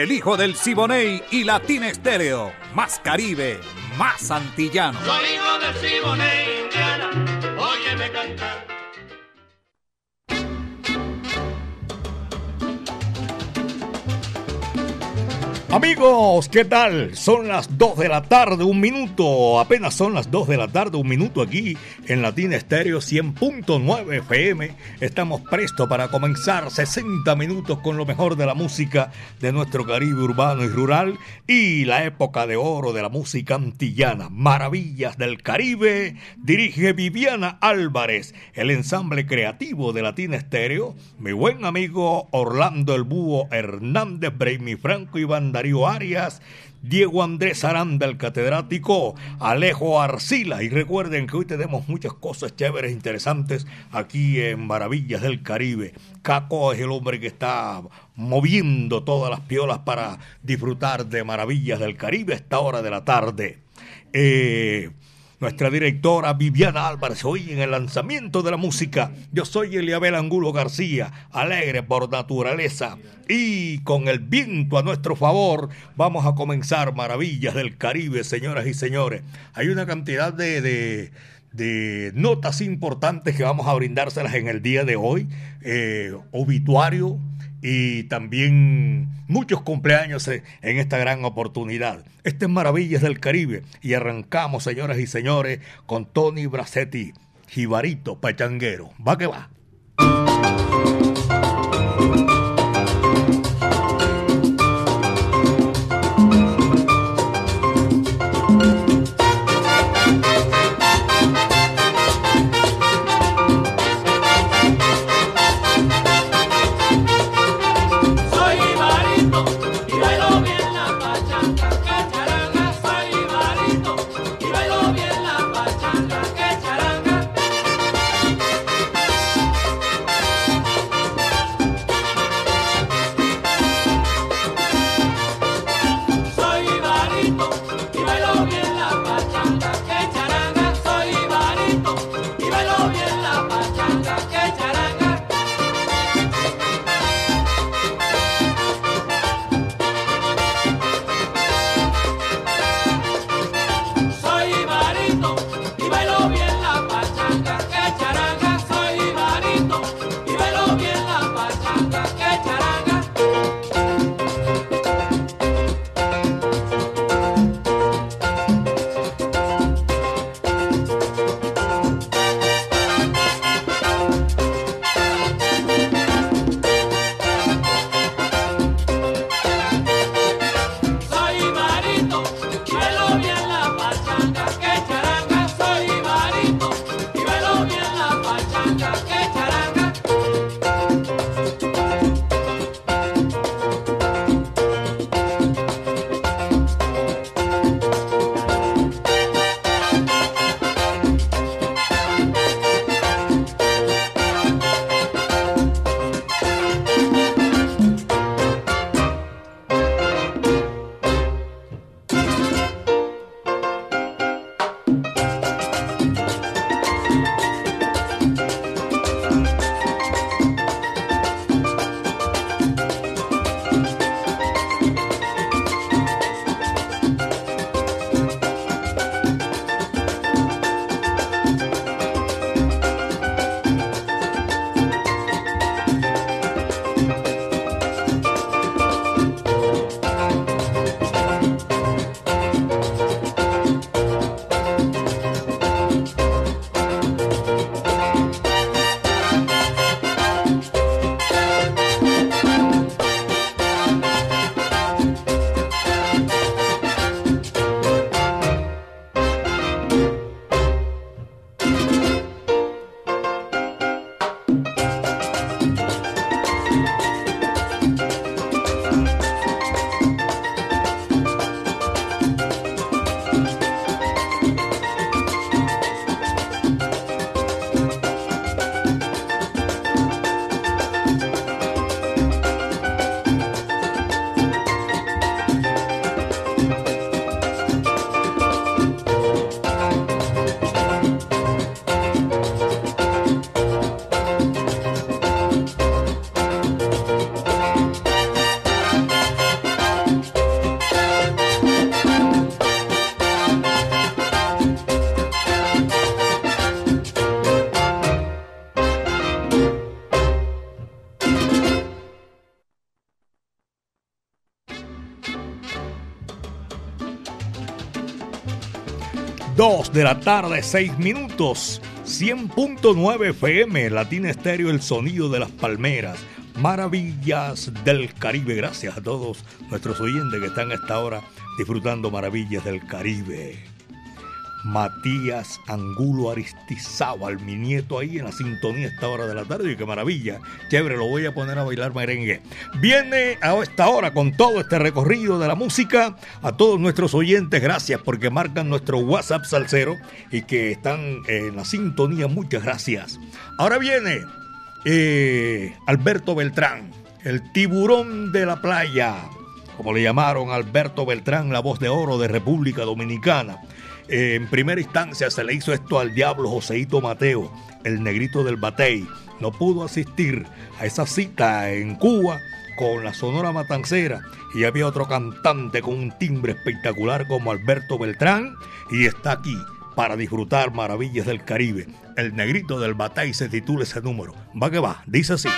El hijo del Siboney y Latina Estéreo. Más Caribe, más antillano. Soy hijo del Siboney, Indiana. Amigos, ¿qué tal? Son las 2 de la tarde, un minuto. Apenas son las 2 de la tarde, un minuto aquí en Latina Estéreo 100.9 FM. Estamos prestos para comenzar 60 minutos con lo mejor de la música de nuestro Caribe urbano y rural y la época de oro de la música antillana. Maravillas del Caribe. Dirige Viviana Álvarez, el ensamble creativo de Latina Estéreo. Mi buen amigo Orlando El Búho Hernández, Braymi Franco y Banda Darío Arias, Diego Andrés Aranda, el catedrático, Alejo Arcila. Y recuerden que hoy tenemos muchas cosas chéveres, interesantes aquí en Maravillas del Caribe. Caco es el hombre que está moviendo todas las piolas para disfrutar de Maravillas del Caribe a esta hora de la tarde. Eh, nuestra directora Viviana Álvarez, hoy en el lanzamiento de la música. Yo soy Eliabel Angulo García, alegre por naturaleza. Y con el viento a nuestro favor, vamos a comenzar Maravillas del Caribe, señoras y señores. Hay una cantidad de, de, notas importantes que vamos a brindárselas en el día de hoy. Eh, obituario y también muchos cumpleaños en esta gran oportunidad. Este es Maravillas del Caribe y arrancamos, señoras y señores, con Tony Bracetti, Jibarito Pachanguero. Va que va. 2 de la tarde, 6 minutos. 100.9 FM, Latina Estéreo, el sonido de las palmeras. Maravillas del Caribe. Gracias a todos nuestros oyentes que están a esta hora disfrutando Maravillas del Caribe. Matías Angulo Aristizábal, mi nieto ahí en la sintonía a esta hora de la tarde. Y qué maravilla. Chévere, lo voy a poner a bailar merengue. Viene a esta hora con todo este recorrido de la música. A todos nuestros oyentes, gracias porque marcan nuestro WhatsApp salsero y que están en la sintonía. Muchas gracias. Ahora viene eh, Alberto Beltrán, el tiburón de la playa. Como le llamaron Alberto Beltrán, la voz de oro de República Dominicana. En primera instancia se le hizo esto al diablo Joseito Mateo, el negrito del Batey. No pudo asistir a esa cita en Cuba con la Sonora Matancera y había otro cantante con un timbre espectacular como Alberto Beltrán y está aquí para disfrutar maravillas del Caribe. El negrito del Batey se titula ese número. Va que va, dice así.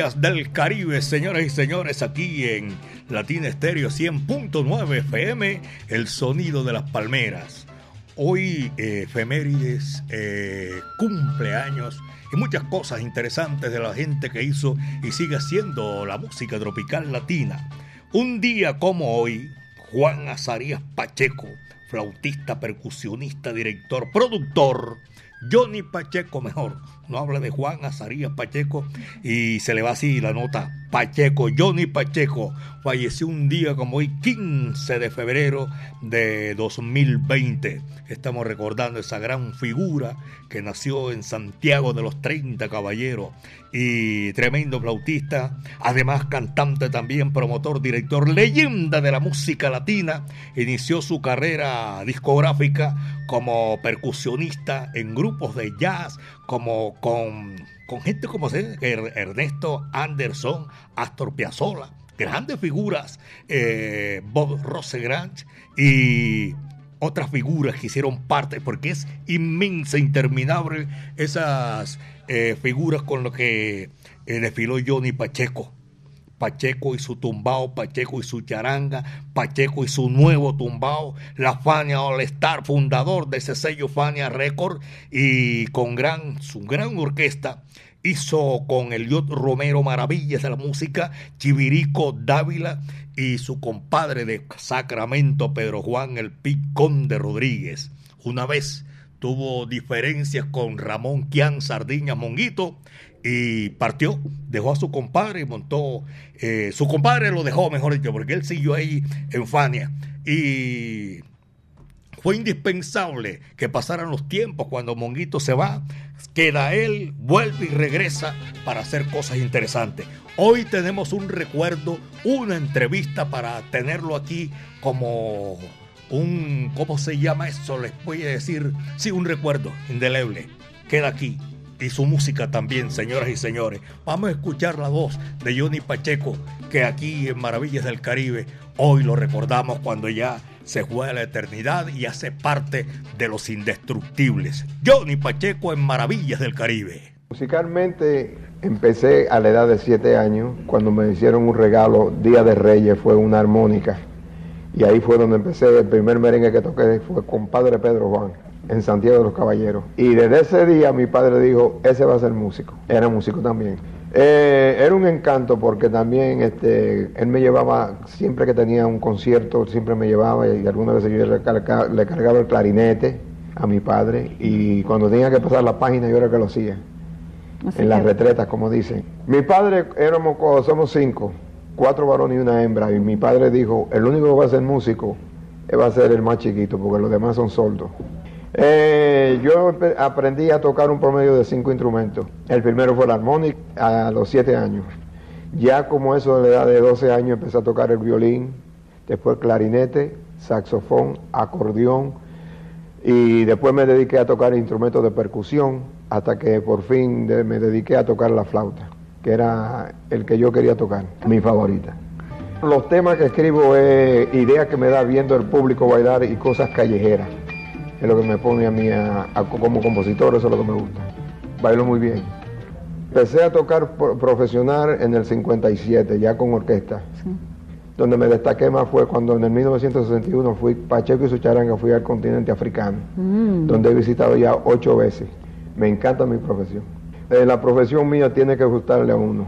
Del Caribe, señoras y señores, aquí en Latina Estéreo 100.9 FM, el sonido de las palmeras. Hoy eh, efemérides, eh, cumpleaños y muchas cosas interesantes de la gente que hizo y sigue haciendo la música tropical latina. Un día como hoy, Juan Azarías Pacheco, flautista, percusionista, director, productor, Johnny Pacheco mejor, no habla de Juan Azarías Pacheco y se le va así la nota. Pacheco, Johnny Pacheco, falleció un día como hoy, 15 de febrero de 2020. Estamos recordando esa gran figura que nació en Santiago de los 30 Caballeros y tremendo flautista, además cantante también, promotor, director, leyenda de la música latina. Inició su carrera discográfica como percusionista en grupos de jazz, como con, gente como Ernesto Anderson, Astor Piazzolla, grandes figuras, eh, Bob Rosegrant y otras figuras que hicieron parte, porque es inmensa, interminable esas eh, figuras con lo que eh, desfiló Johnny Pacheco. Pacheco y su tumbao, Pacheco y su charanga, Pacheco y su nuevo tumbao, la Fania All Star, fundador de ese sello Fania Record, y con gran, su gran orquesta hizo con Eliot Romero maravillas de la música, Chivirico Dávila y su compadre de Sacramento, Pedro Juan el Picón de Rodríguez. Una vez tuvo diferencias con Ramón Quian Sardiña Monguito y partió, dejó a su compadre y montó, eh, su compadre lo dejó, mejor dicho, porque él siguió ahí en Fania. Y fue indispensable que pasaran los tiempos cuando Monguito se va, queda él, vuelve y regresa para hacer cosas interesantes. Hoy tenemos un recuerdo, una entrevista para tenerlo aquí como un, ¿cómo se llama eso? Les voy a decir, sí, un recuerdo indeleble. Queda aquí. Y su música también, señoras y señores. Vamos a escuchar la voz de Johnny Pacheco, que aquí en Maravillas del Caribe, hoy lo recordamos cuando ya se juega la eternidad y hace parte de los indestructibles. Johnny Pacheco en Maravillas del Caribe. Musicalmente empecé a la edad de 7 años, cuando me hicieron un regalo, Día de Reyes, fue una armónica. Y ahí fue donde empecé, el primer merengue que toqué fue con Padre Pedro Juan, en Santiago de los Caballeros. Y desde ese día mi padre dijo, ese va a ser músico. Era músico también. Eh, era un encanto porque también este, él me llevaba, siempre que tenía un concierto, siempre me llevaba y algunas veces yo le, carga, le cargaba el clarinete a mi padre y cuando tenía que pasar la página yo era el que lo hacía. Así en las retretas, como dicen. Mi padre, éramos, somos cinco, cuatro varones y una hembra, y mi padre dijo, el único que va a ser músico eh, va a ser el más chiquito, porque los demás son sordos. Eh, yo aprendí a tocar un promedio de cinco instrumentos. El primero fue el armónico a los siete años. Ya como eso de la edad de 12 años empecé a tocar el violín, después clarinete, saxofón, acordeón, y después me dediqué a tocar instrumentos de percusión hasta que por fin me dediqué a tocar la flauta, que era el que yo quería tocar, mi favorita. Los temas que escribo es ideas que me da viendo el público bailar y cosas callejeras. Es lo que me pone a mí a- a- como compositor, eso es lo que me gusta. Bailo muy bien. Empecé a tocar pro- profesional en el 57, ya con orquesta. Donde me destaqué más fue cuando en el 1961 fui, Pacheco y su charanga, fui al continente africano, Mm. donde he visitado ya ocho veces. Me encanta mi profesión. Eh, la profesión mía tiene que gustarle a uno,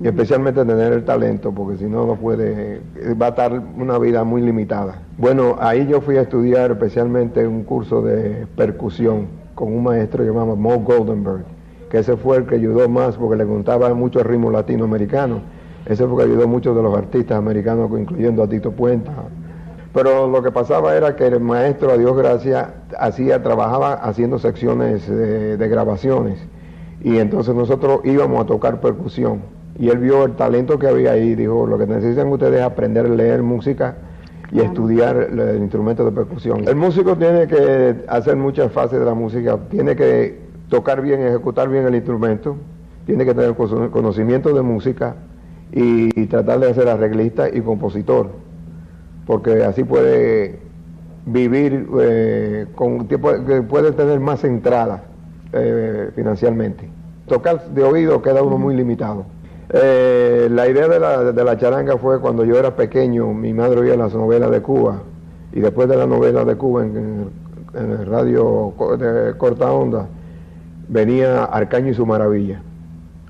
y especialmente tener el talento, porque si no, no puede, eh, va a estar una vida muy limitada. Bueno, ahí yo fui a estudiar especialmente un curso de percusión con un maestro llamado Mo Goldenberg, que ese fue el que ayudó más porque le contaba muchos ritmos latinoamericanos. Ese fue el que ayudó muchos de los artistas americanos, incluyendo a Tito Puenta. Pero lo que pasaba era que el maestro, a Dios gracias, hacía, trabajaba haciendo secciones de, de grabaciones. Y entonces nosotros íbamos a tocar percusión. Y él vio el talento que había ahí y dijo, lo que necesitan ustedes es aprender a leer música y estudiar el instrumento de percusión. El músico tiene que hacer muchas fases de la música, tiene que tocar bien, ejecutar bien el instrumento, tiene que tener cono- conocimiento de música y, tratar de ser arreglista y compositor, porque así puede vivir eh, con puede, que puede tener más entrada eh, financieramente. Tocar de oído queda uno muy limitado. Eh, la idea de la, de la charanga fue cuando yo era pequeño, mi madre oía las novelas de Cuba y después de las novelas de Cuba en, el, radio de corta onda venía Arcaño y su maravilla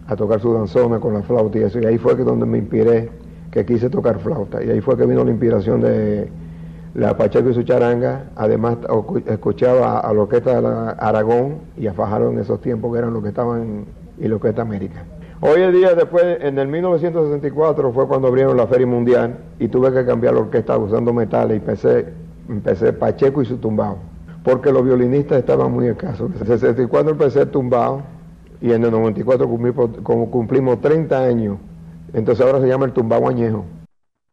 a tocar su danzona con la flauta y eso y ahí fue que donde me inspiré que quise tocar flauta y ahí fue que vino la inspiración de la Pacheco y su charanga además escuchaba a la orquesta de la Aragón y a Fajardo en esos tiempos que eran los que estaban y la orquesta América Hoy en día, después, en el 1964 fue cuando abrieron la Feria Mundial y tuve que cambiar la orquesta usando metales y empecé, empecé Pacheco y su tumbao, porque los violinistas estaban muy escasos. En el 64 empecé tumbao y en el 94 cumplimos, cumplimos 30 años, entonces ahora se llama el tumbao añejo.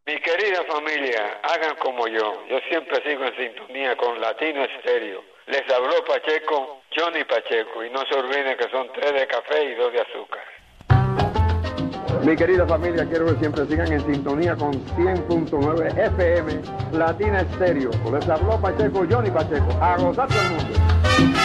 Mi querida familia, hagan como yo. Siempre sigo en sintonía con Latino Estéreo. Les habló Pacheco, Johnny Pacheco, y no se olviden que son tres de café y dos de azúcar. Mi querida familia, quiero que siempre sigan en sintonía con 100.9 FM Latina Estéreo. Les habló Pacheco, Johnny Pacheco. A gozar el mundo.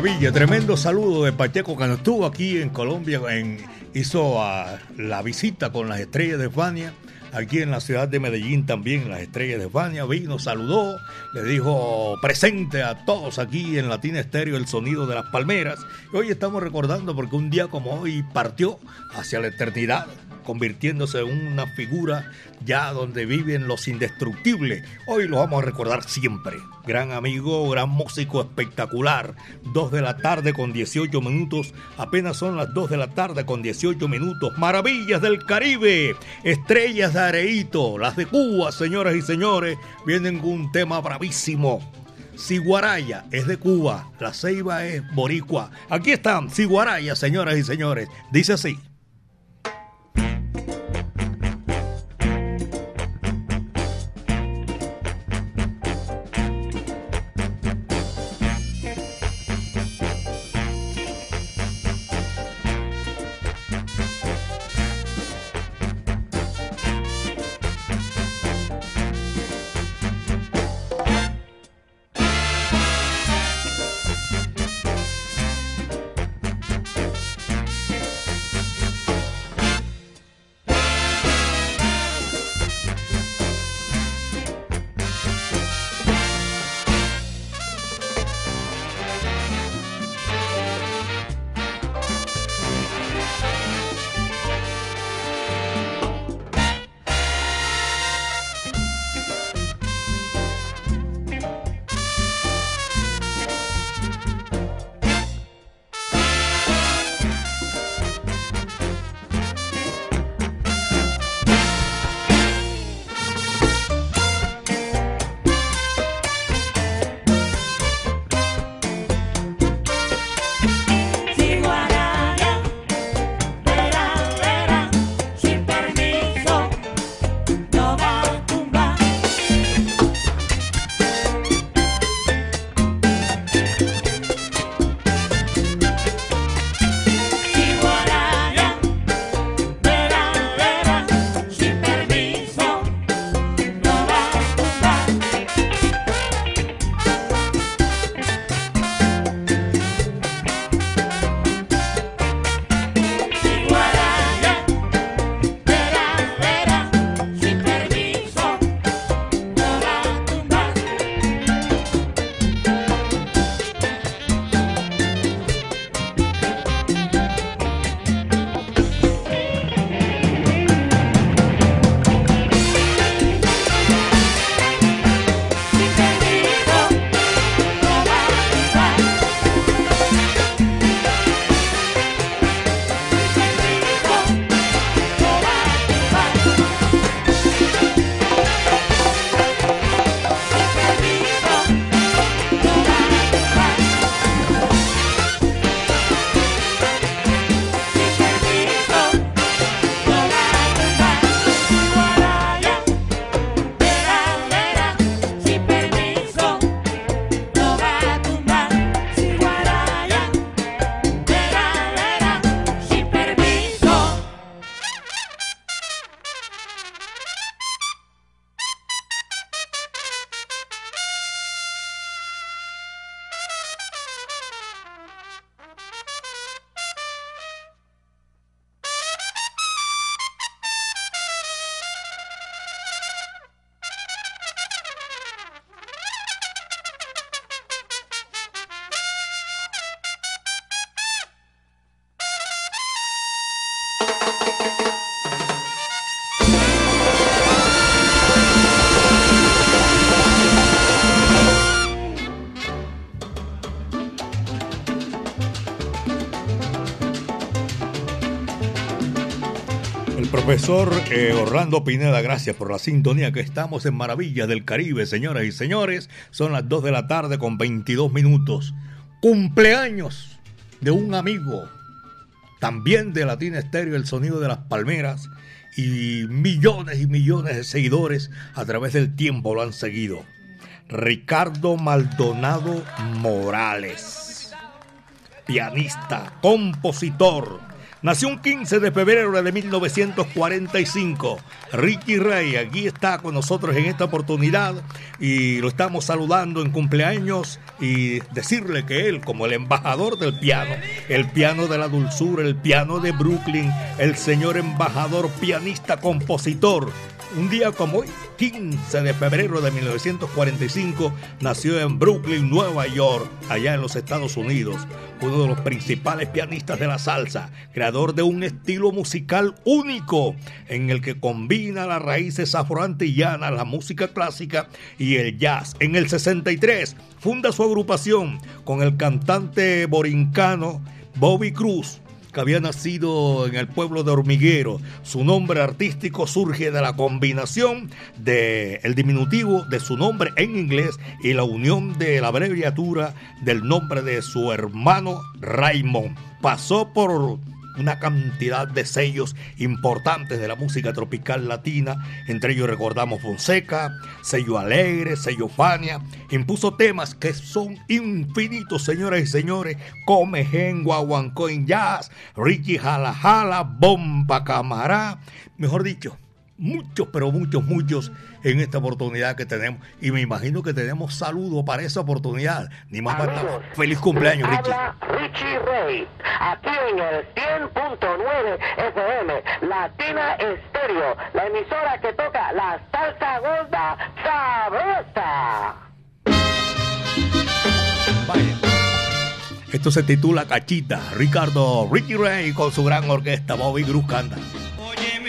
Maravilla, tremendo saludo de Pacheco cuando estuvo aquí en Colombia, hizo ah, la visita con las estrellas de Fania, aquí en la ciudad de Medellín también, las estrellas de Fania, vino, saludó, le dijo presente a todos aquí en Latina Estéreo el sonido de las palmeras. Hoy estamos recordando porque un día como hoy partió hacia la eternidad convirtiéndose en una figura ya donde viven los indestructibles. Hoy lo vamos a recordar siempre. Gran amigo, gran músico espectacular. 2 de la tarde con 18 minutos. Apenas son las 2 de la tarde con 18 minutos. Maravillas del Caribe. Estrellas de Areito. Las de Cuba, señoras y señores. Vienen con un tema bravísimo. Siguaraya es de Cuba, la Ceiba es boricua. Aquí están, Siguaraya, señoras y señores. Dice así. Profesor eh, Orlando Pineda, gracias por la sintonía que estamos en Maravillas del Caribe, señoras y señores. Son las 2 de la tarde con 22 minutos. Cumpleaños de un amigo, también de Latina Estéreo, el sonido de las palmeras, y millones y millones de seguidores a través del tiempo lo han seguido. Ricardo Maldonado Morales, pianista, compositor, Nació un 15 de febrero de 1945. Ricky Ray aquí está con nosotros en esta oportunidad y lo estamos saludando en cumpleaños y decirle que él, como el embajador del piano, el piano de la dulzura, el piano de Brooklyn, el señor embajador, pianista, compositor, un día como hoy, 15 de febrero de 1945, nació en Brooklyn, Nueva York, allá en los Estados Unidos, uno de los principales pianistas de la salsa, creador de un estilo musical único en el que combina las raíces afroantillanas, la música clásica y el jazz. En el 63 funda su agrupación con el cantante borincano Bobby Cruz que había nacido en el pueblo de Hormiguero. Su nombre artístico surge de la combinación del el diminutivo de su nombre en inglés y la unión de la abreviatura del nombre de su hermano Raymond. Pasó por una cantidad de sellos importantes de la música tropical latina. Entre ellos recordamos Fonseca, sello Alegre, sello Fania. Impuso temas que son infinitos, señoras y señores. Come Gen, Guaguancoin Jazz, Richie Jala Jala, Bomba Camará. Mejor dicho, muchos, pero muchos, muchos en esta oportunidad que tenemos. Y me imagino que tenemos saludo para esa oportunidad. Ni más falta. Feliz cumpleaños, Richie. Habla Richie Rey, aquí en el 100.9 FM, Latina Estéreo, la emisora que toca la salsa gorda sabrosa. Vaya. Esto se titula Cachita. Ricardo Richie Ray con su gran orquesta Bobby Cruz canta. Óyeme,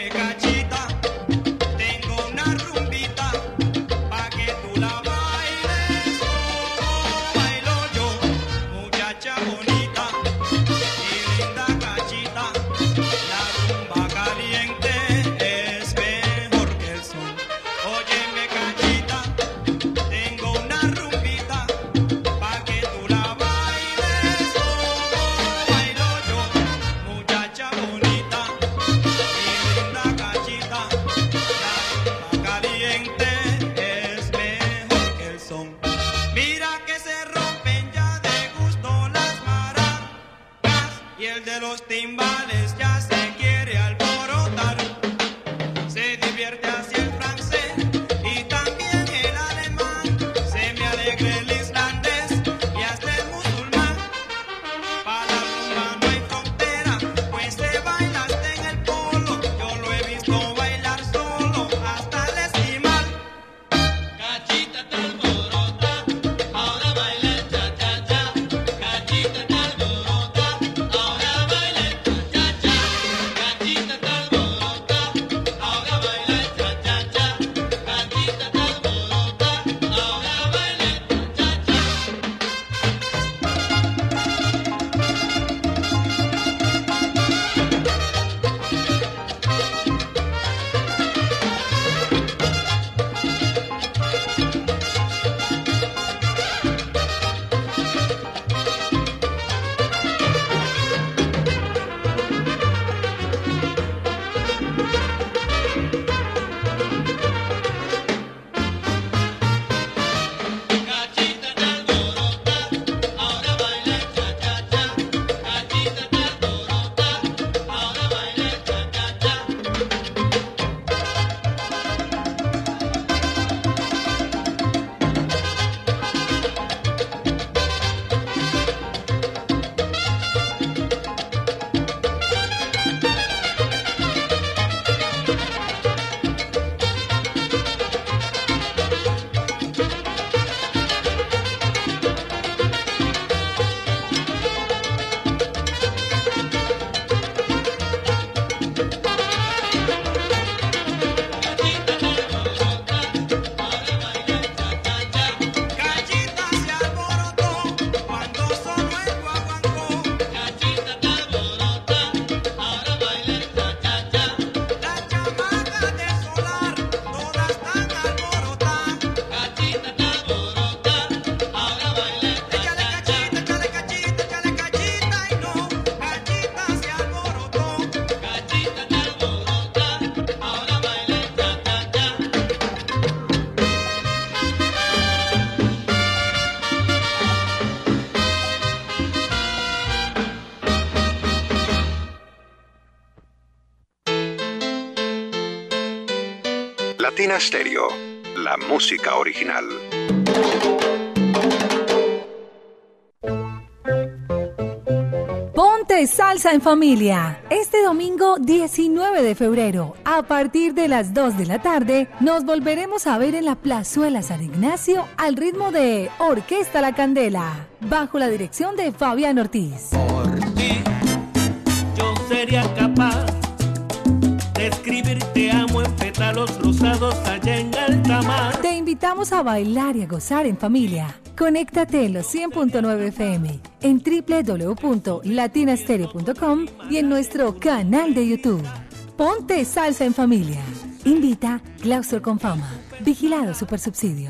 Latina Stereo, la música original. Ponte salsa en familia. Este domingo 19 de febrero, a partir de las 2 de la tarde, nos volveremos a ver en la Plazuela San Ignacio al ritmo de Orquesta La Candela, bajo la dirección de Fabián Ortiz. Yo sería capaz escribir te amo en rosados allá en alta mar. Te invitamos a bailar y a gozar en familia. Conéctate en los 100.9 FM, en www.latinastereo.com y en nuestro canal de YouTube. Ponte salsa en familia. Invita Claustro con Fama. Vigilado Supersubsidio.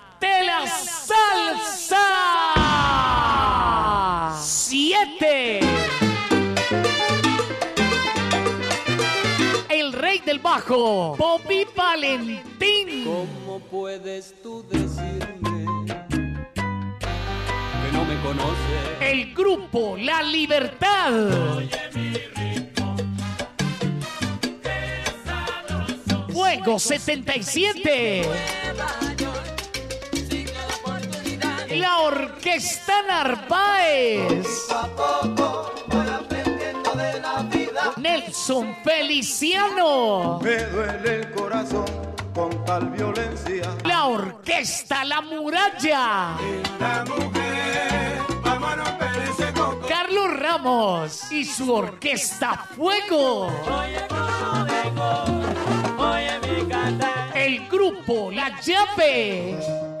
de la Salsa 7. El rey del bajo, Bobby Valentín. ¿Cómo puedes tú decirme que no me conoces? El grupo La Libertad. Fuego 77. La Orquesta Narváez. Nelson Feliciano. Me duele el corazón con tal violencia. La Orquesta La Muralla. La mujer, vamos a romper ese coco. Carlos Ramos y su Orquesta Fuego. Oye mi canta. El grupo La Llave.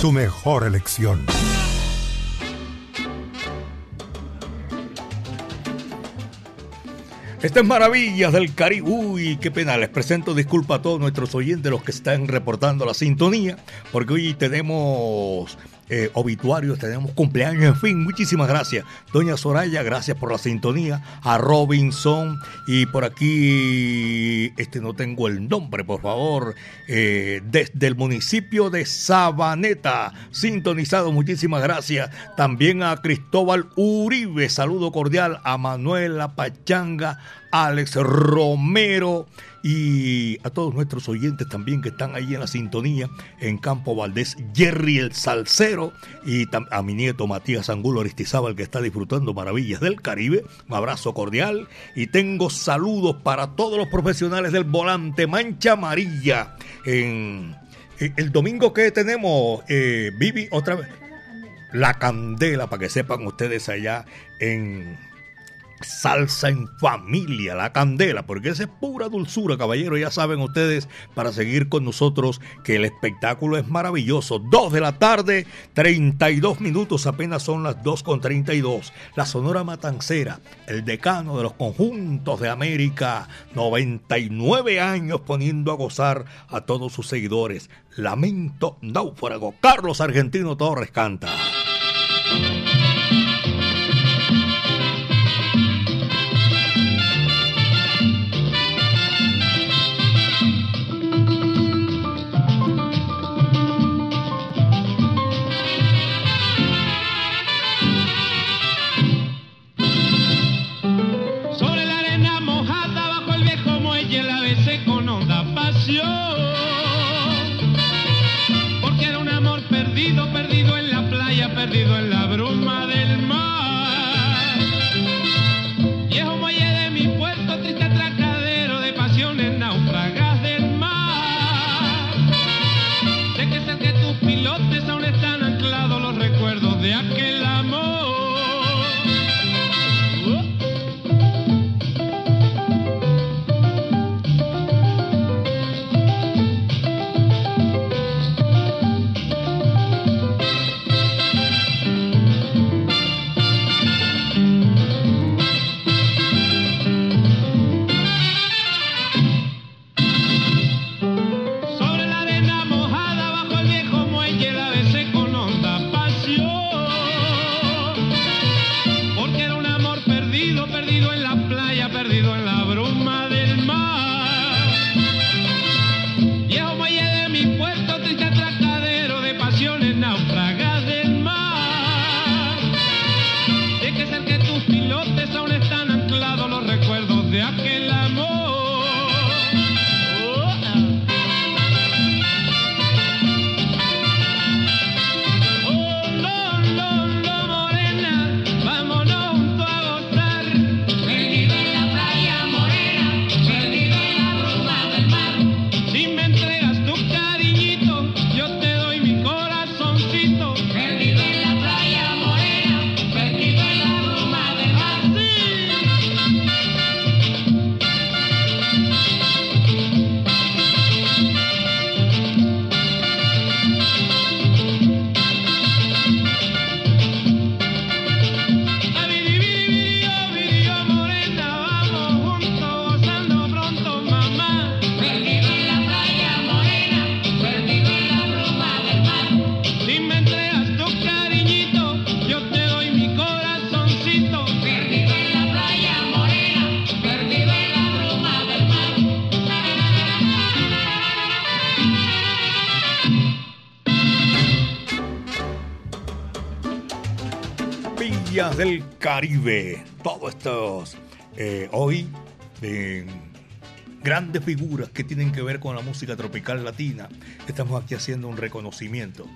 Tu mejor elección. Estas maravillas del Caribe. Uy, qué pena. Les presento disculpa a todos nuestros oyentes, los que están reportando la sintonía, porque hoy tenemos eh, obituarios, tenemos cumpleaños, en fin, muchísimas gracias. Doña Soraya, gracias por la sintonía. A Robinson y por aquí, este no tengo el nombre, por favor, eh, desde el municipio de Sabaneta, sintonizado, muchísimas gracias. También a Cristóbal Uribe, saludo cordial. A Manuela Pachanga, Alex Romero y a todos nuestros oyentes también que están ahí en la sintonía en Campo Valdés, Jerry el Salcero y a mi nieto Matías Angulo Aristizábal que está disfrutando maravillas del Caribe. Un abrazo cordial y tengo saludos para todos los profesionales del volante Mancha Amarilla. En, en el domingo que tenemos, eh, Vivi, otra vez. La candela, para que sepan ustedes allá en Salsa en familia, la candela, porque esa es pura dulzura, caballero. Ya saben ustedes, para seguir con nosotros, que el espectáculo es maravilloso. Dos de la tarde, 32 minutos, apenas son las 2 con 32. La Sonora Matancera, el decano de los conjuntos de América, 99 años poniendo a gozar a todos sus seguidores. Lamento náufrago. Carlos Argentino Torres canta. Caribe. Todos estos eh, hoy eh, grandes figuras que tienen que ver con la música tropical latina. Estamos aquí haciendo un reconocimiento.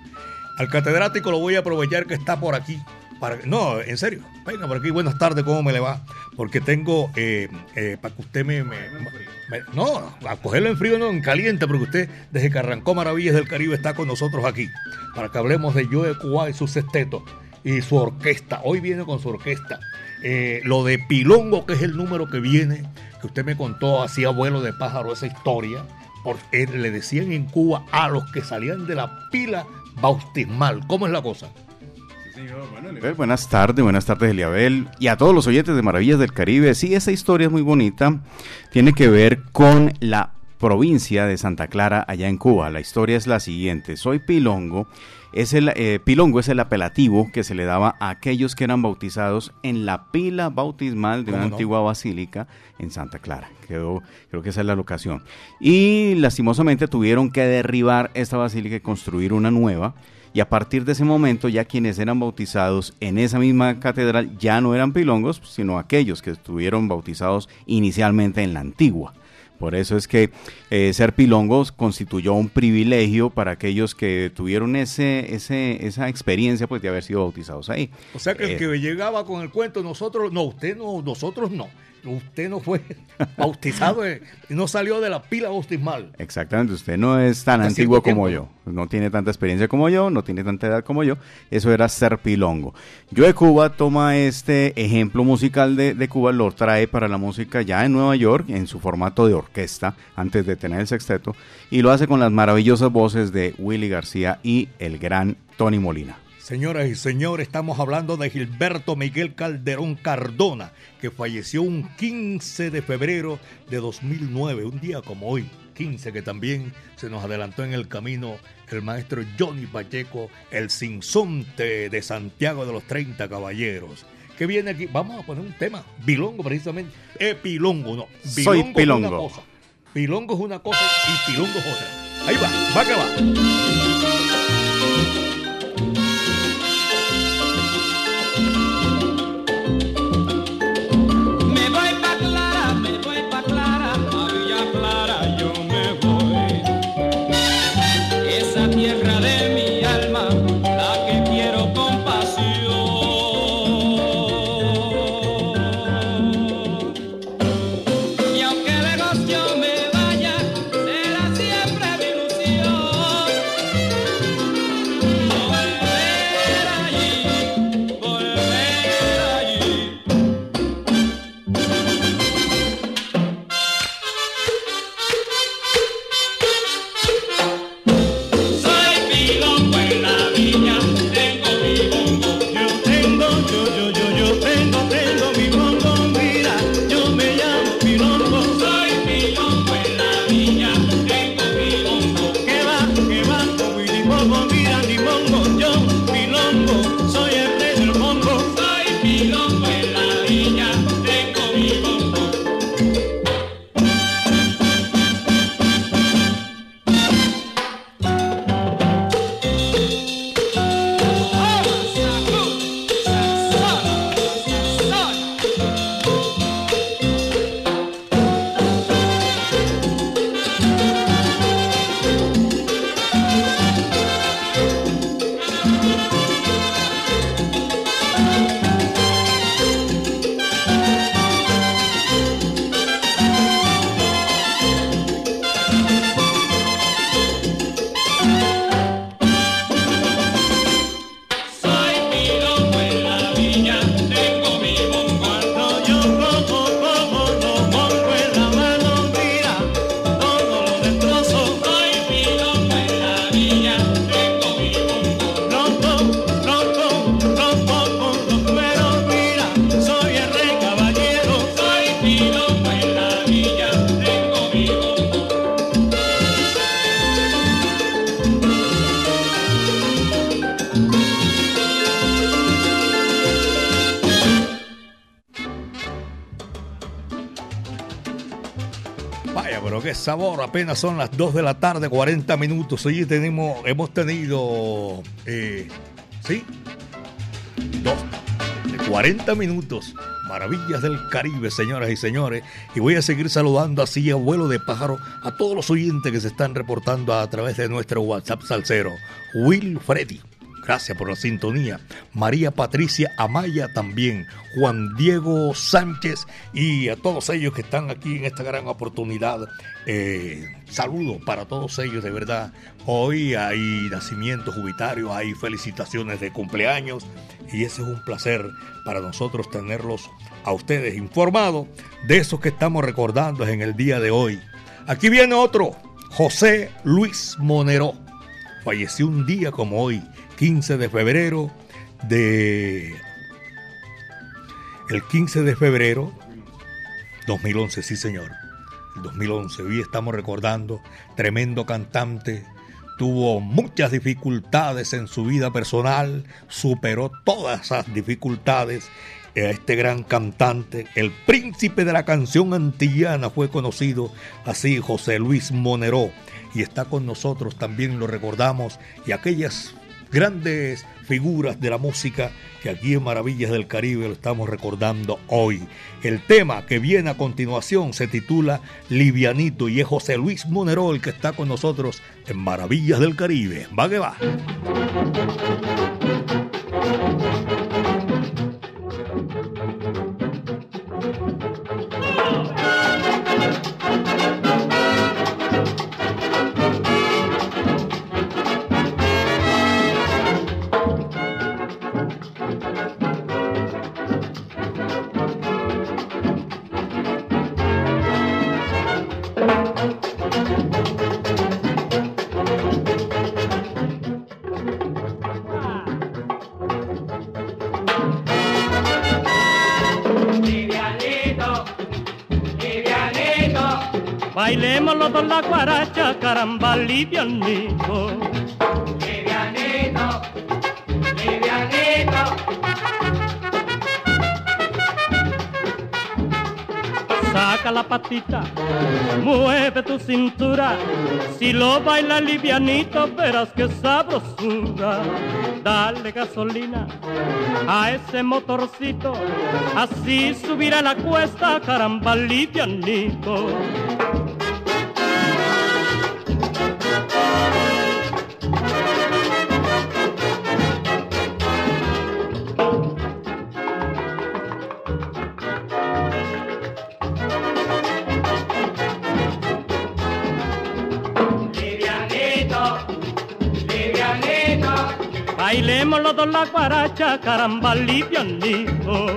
Al catedrático lo voy a aprovechar que está por aquí. Para, no, en serio, venga por aquí. Buenas tardes, ¿cómo me le va? Porque tengo, eh, eh, para que usted me, me- me- No, a cogerlo en frío, no, en caliente, porque usted, desde que arrancó Maravillas del Caribe, está con nosotros aquí. Para que hablemos de Joe Cuba y su sexteto y su orquesta. Hoy viene con su orquesta. Eh, lo de Pilongo, que es el número que viene, que usted me contó, así abuelo de pájaro, esa historia. Por, eh, le decían en Cuba a los que salían de la pila bautismal. ¿Cómo es la cosa? Eh, Buenas tardes, buenas tardes Eliabel y a todos los oyentes de Maravillas del Caribe. Sí, esa historia es muy bonita. Tiene que ver con la provincia de Santa Clara allá en Cuba. La historia es la siguiente. Soy Pilongo. Es el, eh, Pilongo es el apelativo que se le daba a aquellos que eran bautizados en la pila bautismal de una antigua basílica en Santa Clara. Quedó, creo que esa es la locación. Y lastimosamente tuvieron que derribar esta basílica y construir una nueva. Y a partir de ese momento ya quienes eran bautizados en esa misma catedral ya no eran pilongos, sino aquellos que estuvieron bautizados inicialmente en la antigua. Por eso es que eh, ser pilongos constituyó un privilegio para aquellos que tuvieron ese, ese, esa experiencia pues, de haber sido bautizados ahí. O sea que el Eh, que llegaba con el cuento, nosotros, no, usted no, nosotros no. Usted no fue bautizado eh, y no salió de la pila bautismal. Exactamente, usted no es tan antiguo como yo, no tiene tanta experiencia como yo, no tiene tanta edad como yo, eso era ser pilongo. Yo de Cuba toma este ejemplo musical de, de Cuba, lo trae para la música ya en Nueva York, en su formato de orquesta, antes de tener el sexteto, y lo hace con las maravillosas voces de Willy García y el gran Tony Molina. Señoras y señores, estamos hablando de Gilberto Miguel Calderón Cardona, que falleció un 15 de febrero de 2009, un día como hoy, 15, que también se nos adelantó en el camino el maestro Johnny Pacheco, el sinsonte de Santiago de los 30 Caballeros. Que viene aquí, vamos a poner un tema, bilongo precisamente, eh, pilongo, no, Soy bilongo es pilongo. una cosa, pilongo es una cosa y pilongo es otra. Ahí va, va que va. Apenas son las 2 de la tarde, 40 minutos. Hoy tenemos, hemos tenido, eh, ¿sí? Dos de 40 minutos. Maravillas del Caribe, señoras y señores. Y voy a seguir saludando así a vuelo de pájaro a todos los oyentes que se están reportando a través de nuestro WhatsApp salsero. Will Freddy. Gracias por la sintonía. María Patricia Amaya también. Juan Diego Sánchez y a todos ellos que están aquí en esta gran oportunidad. Eh, saludo para todos ellos, de verdad. Hoy hay nacimientos jubilarios, hay felicitaciones de cumpleaños y ese es un placer para nosotros tenerlos a ustedes informados de esos que estamos recordando en el día de hoy. Aquí viene otro, José Luis Monero. Falleció un día como hoy, 15 de febrero de... El 15 de febrero 2011, sí señor. El 2011, hoy estamos recordando, tremendo cantante, tuvo muchas dificultades en su vida personal, superó todas esas dificultades. Este gran cantante, el príncipe de la canción antillana, fue conocido así, José Luis Monero, y está con nosotros, también lo recordamos, y aquellas grandes figuras de la música que aquí en Maravillas del Caribe lo estamos recordando hoy. El tema que viene a continuación se titula Livianito y es José Luis Monero el que está con nosotros en Maravillas del Caribe. Va que va. Bailemos los dos la guaracha, caramba, livianito. livianito, livianito. Saca la patita, mueve tu cintura. Si lo baila livianito, verás que sabrosura. Dale gasolina a ese motorcito, así subirá la cuesta, caramba, livianito. Los dos la guaracha, caramba, livianito,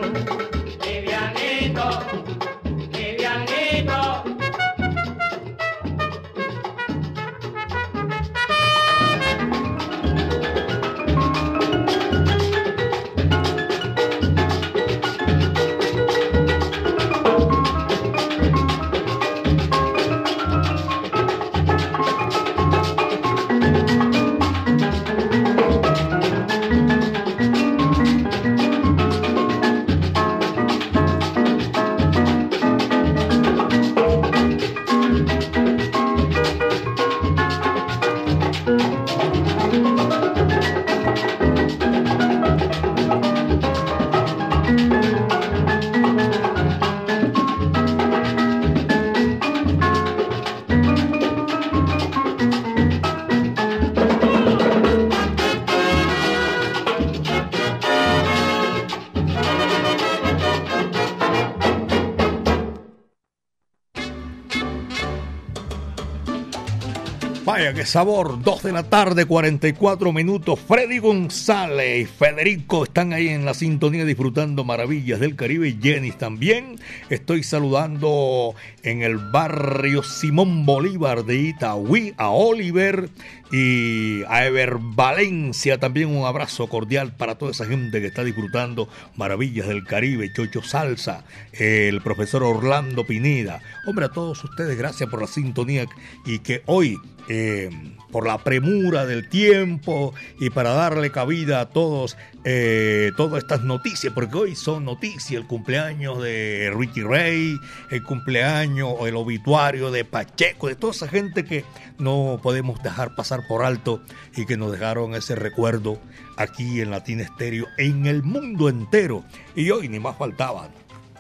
Vaya, qué sabor. 2 de la tarde, 44 minutos. Freddy González y Federico están ahí en la sintonía disfrutando maravillas del Caribe. Y Jenny también. Estoy saludando en el barrio Simón Bolívar de Itagüí a Oliver Y a Ever Valencia también un abrazo cordial para toda esa gente que está disfrutando Maravillas del Caribe, Chocho Salsa, el profesor Orlando Pineda. Hombre, a todos ustedes, gracias por la sintonía y que hoy, eh, por la premura del tiempo y para darle cabida a todos, eh, todas estas noticias, porque hoy son noticias, el cumpleaños de Ricky Ray, el cumpleaños el obituario de Pacheco, de toda esa gente que no podemos dejar pasar por alto y que nos dejaron ese recuerdo aquí en Latina Estéreo, en el mundo entero. Y hoy ni más faltaban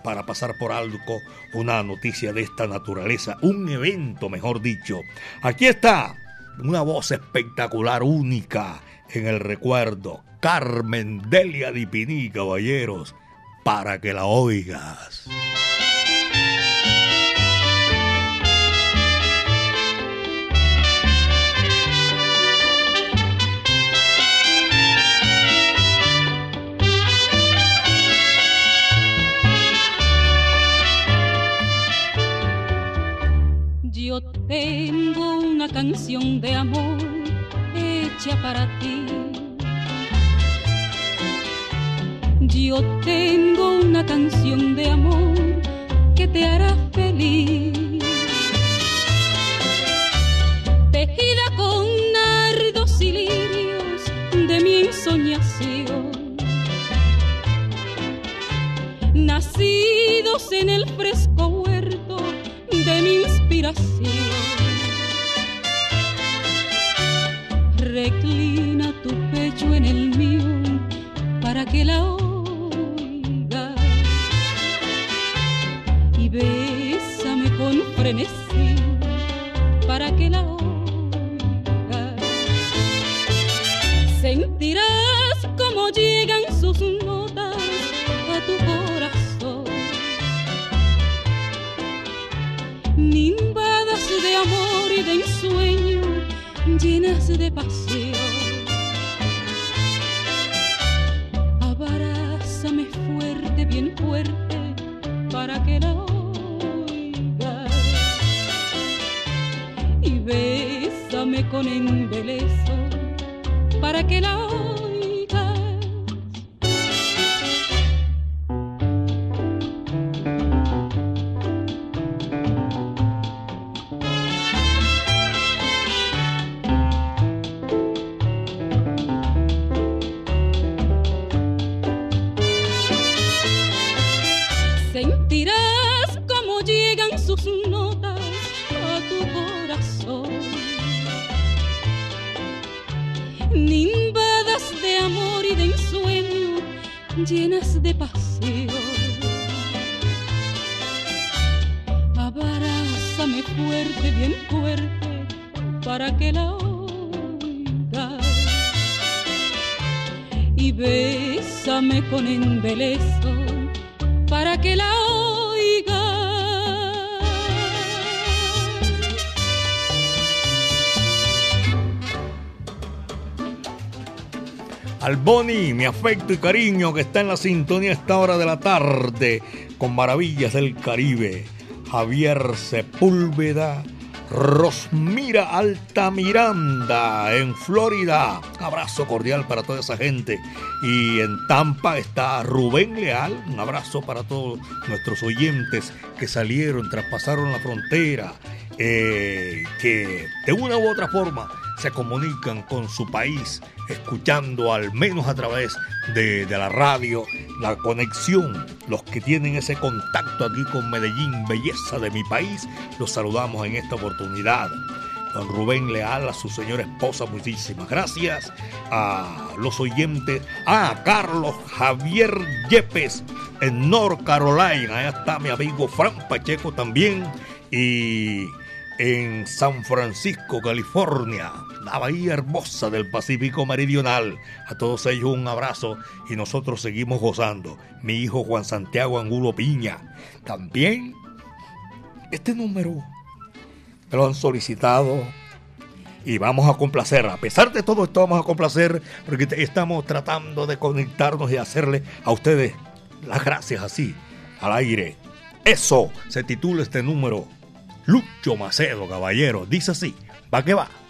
para pasar por alto una noticia de esta naturaleza, un evento, mejor dicho. Aquí está una voz espectacular, única en el recuerdo. Carmen Delia Dipiní, caballeros, para que la oigas. Tengo una canción de amor hecha para ti. Yo tengo una canción de amor que te hará feliz. Tejida con nardos y lirios de mi ensoñación. Nacidos en el fresco huerto de mi inspiración. Reclina tu pecho en el mío para que la oiga y bésame con frenesí para que la oiga. Sentirás como llegan sus notas a tu corazón. nimbadas de amor y de ensueño, llenas de pasión. Abrázame fuerte, bien fuerte, para que la oiga. Y bésame con embeleso, para que la oiga. Boni, mi afecto y cariño que está en la sintonía a esta hora de la tarde con maravillas del Caribe. Javier Sepúlveda, Rosmira Altamiranda en Florida. Abrazo cordial para toda esa gente. Y en Tampa está Rubén Leal. Un abrazo para todos nuestros oyentes que salieron, traspasaron la frontera, eh, que de una u otra forma se comunican con su país, escuchando al menos a través de, la radio, la conexión, los que tienen ese contacto aquí con Medellín, belleza de mi país, los saludamos en esta oportunidad. Rubén Leal, a su señora esposa, muchísimas gracias. A los oyentes, a Carlos Javier Yepes en North Carolina, allá está mi amigo Fran Pacheco también. Y en San Francisco, California, la bahía hermosa del Pacífico Meridional. A todos ellos un abrazo y nosotros seguimos gozando. Mi hijo Juan Santiago Angulo Piña. También este número me lo han solicitado y vamos a complacer. A pesar de todo esto vamos a complacer porque estamos tratando de conectarnos y hacerle a ustedes las gracias así, al aire. Eso se titula este número. Lucho Macedo, caballero. Dice así, va que va.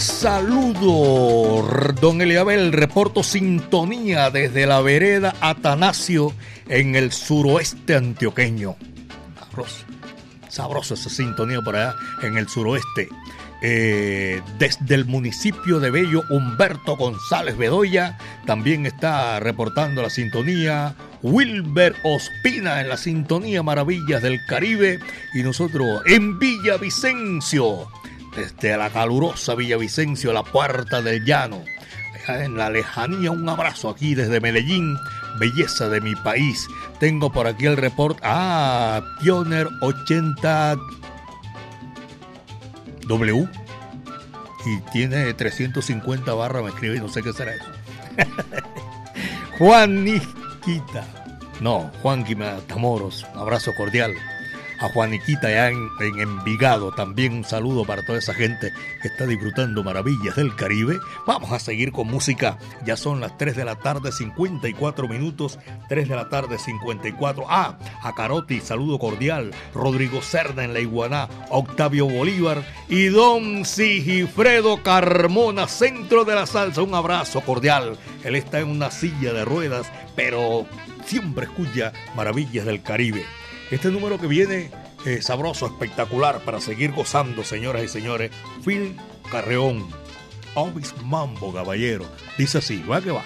Saludo, don Eliabel, reporto sintonía desde la vereda Atanasio en el suroeste antioqueño. Sabroso, sabroso esa sintonía por allá en el suroeste. Eh, desde el municipio de Bello, Humberto González Bedoya también está reportando la sintonía. Wilber Ospina en la sintonía Maravillas del Caribe. Y nosotros en Villavicencio, desde la calurosa Villavicencio, la puerta del llano. En la lejanía, un abrazo aquí desde Medellín, belleza de mi país. Tengo por aquí el report. Ah, Pioner 80 W. Y tiene 350 barras, me escribe no sé qué será eso. Juan Niquita. No, Juan Matamoros. Un abrazo cordial. A Juaniquita allá en, en Envigado. También un saludo para toda esa gente que está disfrutando maravillas del Caribe. Vamos a seguir con música. Ya son las 3 de la tarde, 54 minutos. 3 de la tarde, 54. Ah, a Caroti, saludo cordial. Rodrigo Cerda en la Iguaná. Octavio Bolívar y Don Sigifredo Carmona, centro de la salsa. Un abrazo cordial. Él está en una silla de ruedas, pero siempre escucha maravillas del Caribe. Este número que viene sabroso, espectacular para seguir gozando, señoras y señores. Phil Carreón, Obis Mambo, caballero. Dice así, va que va.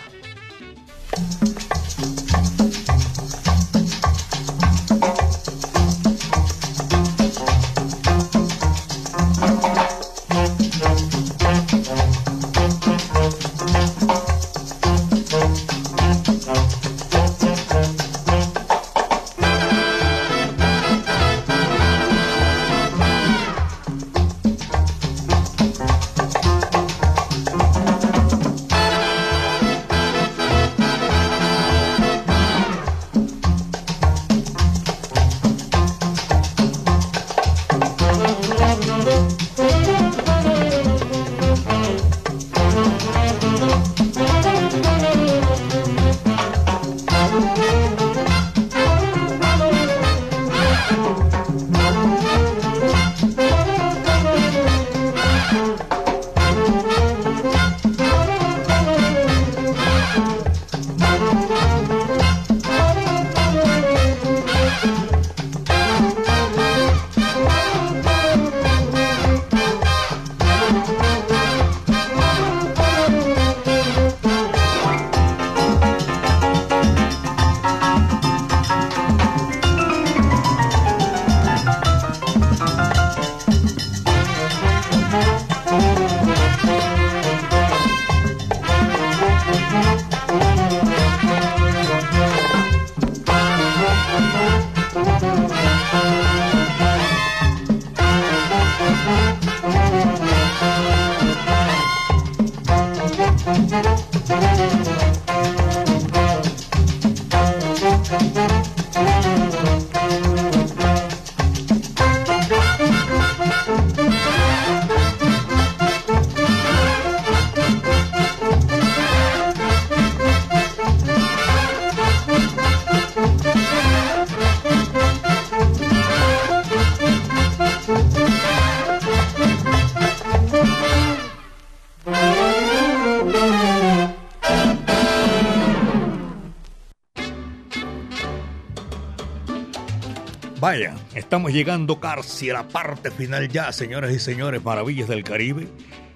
Estamos llegando casi a la parte final ya, señoras y señores, maravillas del Caribe.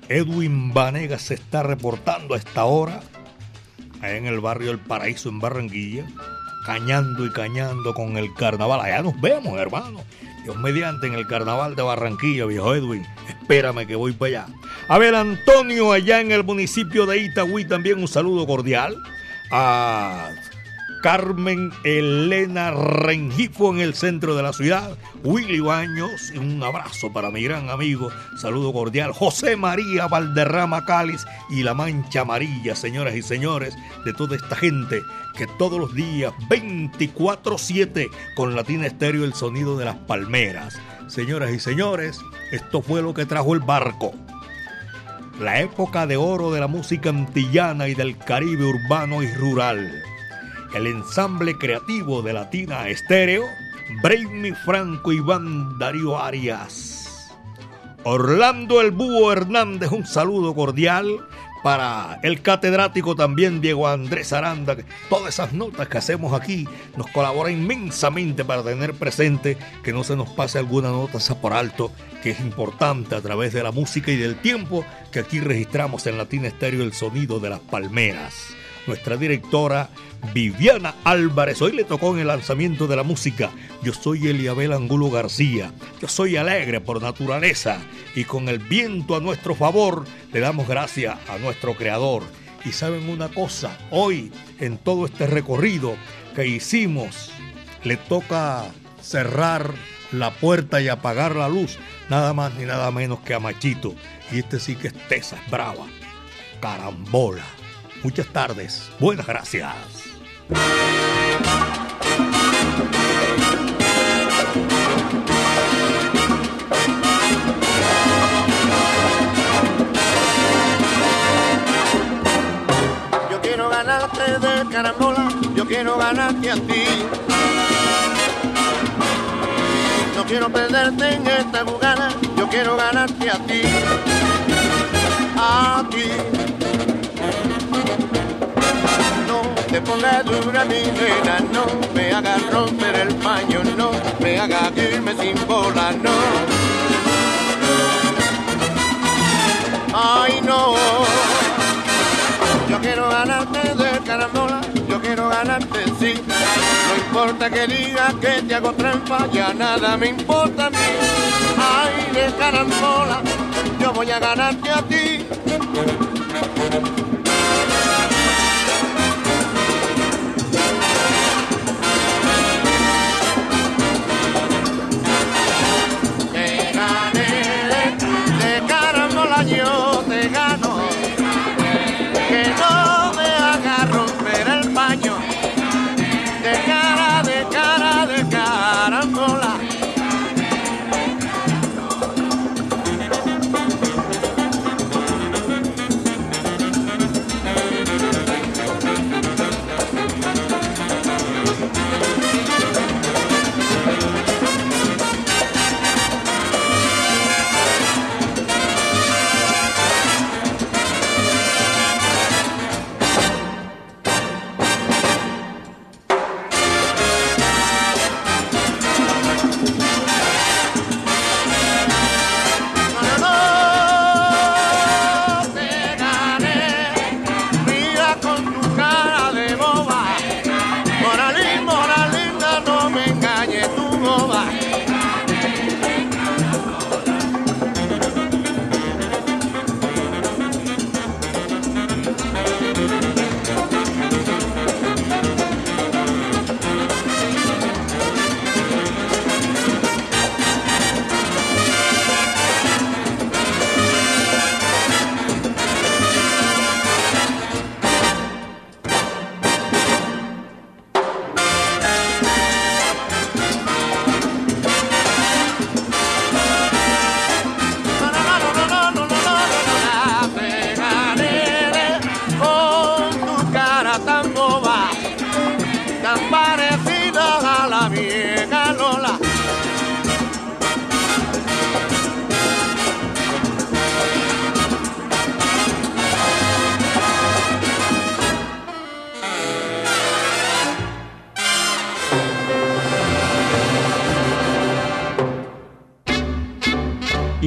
Edwin Vanegas se está reportando a esta hora, en el barrio El Paraíso, en Barranquilla, cañando y cañando con el carnaval. Allá nos vemos, hermano. Dios mediante en el carnaval de Barranquilla, viejo Edwin. Espérame que voy para allá. A ver, Antonio, allá en el municipio de Itagüí, también un saludo cordial. A Carmen Elena Rengifo en el centro de la ciudad. Willy Baños, un abrazo para mi gran amigo, saludo cordial. José María Valderrama Cáliz y la Mancha Amarilla, señoras y señores, de toda esta gente que todos los días, 24-7, con Latina Estéreo, el sonido de las palmeras. Señoras y señores, esto fue lo que trajo el barco. La época de oro de la música antillana y del Caribe urbano y rural el ensamble creativo de Latina Estéreo, Brainy Franco, Iván Darío Arias. Orlando El Búho Hernández, un saludo cordial para el catedrático también Diego Andrés Aranda. Todas esas notas que hacemos aquí nos colabora inmensamente para tener presente que no se nos pase alguna nota por alto, que es importante a través de la música y del tiempo que aquí registramos en Latina Estéreo el sonido de las palmeras. Nuestra directora Viviana Álvarez. Hoy le tocó en el lanzamiento de la música. Yo soy Eliabel Angulo García. Yo soy alegre por naturaleza y con el viento a nuestro favor le damos gracias a nuestro creador. Y saben una cosa, hoy en todo este recorrido que hicimos, le toca cerrar la puerta y apagar la luz, nada más ni nada menos que a Machito. Y este sí que es tesa, es brava. Carambola. Muchas tardes. Buenas gracias. Yo quiero ganarte de carambola, yo quiero ganarte a ti. No quiero perderte en esta jugada, yo quiero ganarte a ti. A ti. No te pongas dura mi nena, no me hagas romper el paño, no me hagas irme sin bola, no. Ay no. Yo quiero ganarte de carambola, yo quiero ganarte sí. No importa que digas que te hago trampa, ya nada me importa a mí. Ay, de carambola, yo voy a ganarte a ti.